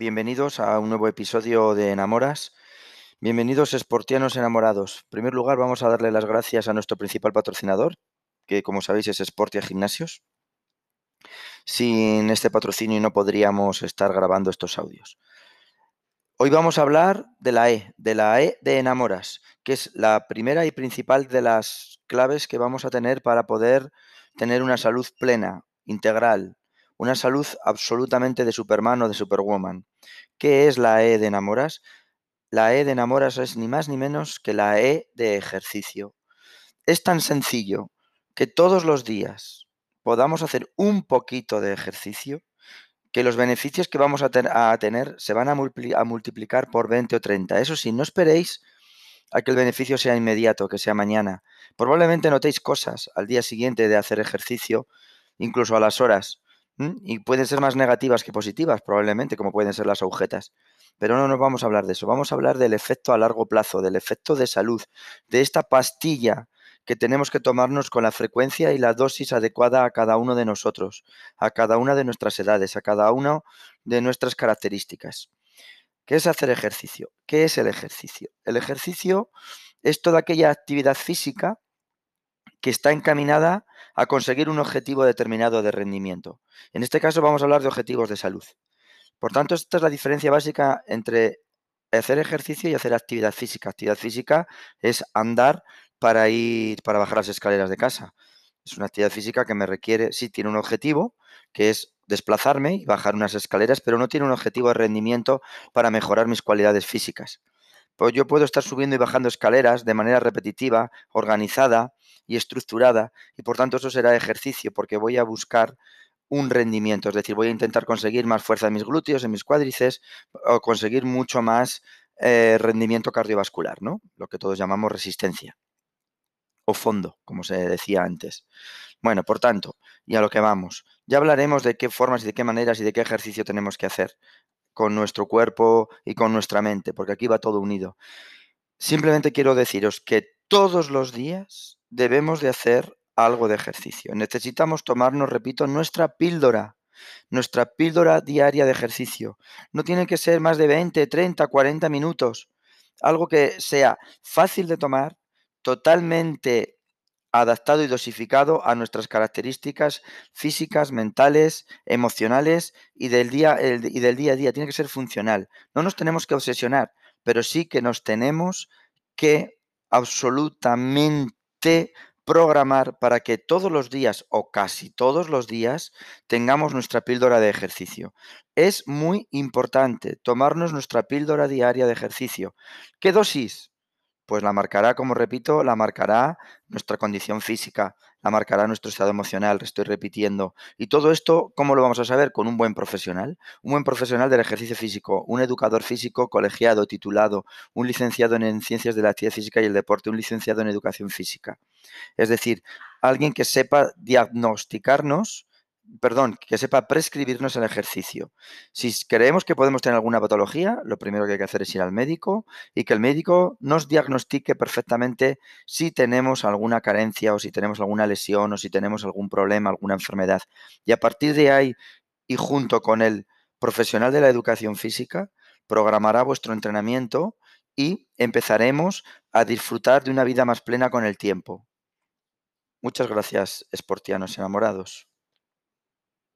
bienvenidos a un nuevo episodio de Enamoras. Bienvenidos esportianos enamorados. En primer lugar, vamos a darle las gracias a nuestro principal patrocinador, que como sabéis es Sportia Gimnasios. Sin este patrocinio no podríamos estar grabando estos audios. Hoy vamos a hablar de la E, de la E de enamoras, que es la primera y principal de las claves que vamos a tener para poder tener una salud plena, integral, una salud absolutamente de Superman o de Superwoman. ¿Qué es la E de enamoras? La E de enamoras es ni más ni menos que la E de ejercicio. Es tan sencillo que todos los días podamos hacer un poquito de ejercicio que los beneficios que vamos a, tener se van a, multiplicar por 20 o 30. Eso sí, no esperéis a que el beneficio sea inmediato, que sea mañana. Probablemente notéis cosas al día siguiente de hacer ejercicio, incluso a las horas, y pueden ser más negativas que positivas, probablemente, como pueden ser las agujetas. Pero no nos vamos a hablar de eso, vamos a hablar del efecto a largo plazo, del efecto de salud, de esta pastilla que tenemos que tomarnos con la frecuencia y la dosis adecuada a cada uno de nosotros, a cada una de nuestras edades, a cada una de nuestras características. ¿Qué es hacer ejercicio? ¿Qué es el ejercicio? El ejercicio es toda aquella actividad física que está encaminada a conseguir un objetivo determinado de rendimiento. En este caso vamos a hablar de objetivos de salud. Por tanto, esta es la diferencia básica entre hacer ejercicio y hacer actividad física. Actividad física es andar para ir, para bajar las escaleras de casa. Es una actividad física que me requiere, sí, tiene un objetivo, que es desplazarme y bajar unas escaleras, pero no tiene un objetivo de rendimiento para mejorar mis cualidades físicas. Pues yo puedo estar subiendo y bajando escaleras de manera repetitiva, organizada y estructurada, y por tanto eso será ejercicio, porque voy a buscar un rendimiento, es decir, voy a intentar conseguir más fuerza en mis glúteos, en mis cuádrices, o conseguir mucho más eh, rendimiento cardiovascular, ¿no? Lo que todos llamamos resistencia o fondo, como se decía antes. Bueno, por tanto, y a lo que vamos, ya hablaremos de qué formas y de qué maneras y de qué ejercicio tenemos que hacer con nuestro cuerpo y con nuestra mente, porque aquí va todo unido. Simplemente quiero deciros que todos los días debemos de hacer algo de ejercicio. Necesitamos tomarnos, repito, nuestra píldora, nuestra píldora diaria de ejercicio. No tiene que ser más de 20, 30, 40 minutos. Algo que sea fácil de tomar, totalmente adaptado y dosificado a nuestras características físicas, mentales, emocionales y del, día, y del día a día. Tiene que ser funcional. No nos tenemos que obsesionar, pero sí que nos tenemos que absolutamente programar para que todos los días o casi todos los días tengamos nuestra píldora de ejercicio. Es muy importante tomarnos nuestra píldora diaria de ejercicio. ¿Qué dosis? Pues la marcará, como repito, la marcará nuestra condición física, la marcará nuestro estado emocional, estoy repitiendo. Y todo esto, ¿cómo lo vamos a saber? Con un buen profesional, un buen profesional del ejercicio físico, un educador físico colegiado, titulado, un licenciado en ciencias de la actividad física y el deporte, un licenciado en educación física. Es decir, alguien que sepa diagnosticarnos perdón, que sepa prescribirnos el ejercicio. Si creemos que podemos tener alguna patología, lo primero que hay que hacer es ir al médico y que el médico nos diagnostique perfectamente si tenemos alguna carencia o si tenemos alguna lesión o si tenemos algún problema, alguna enfermedad. Y a partir de ahí y junto con el profesional de la educación física, programará vuestro entrenamiento y empezaremos a disfrutar de una vida más plena con el tiempo. Muchas gracias, esportianos enamorados.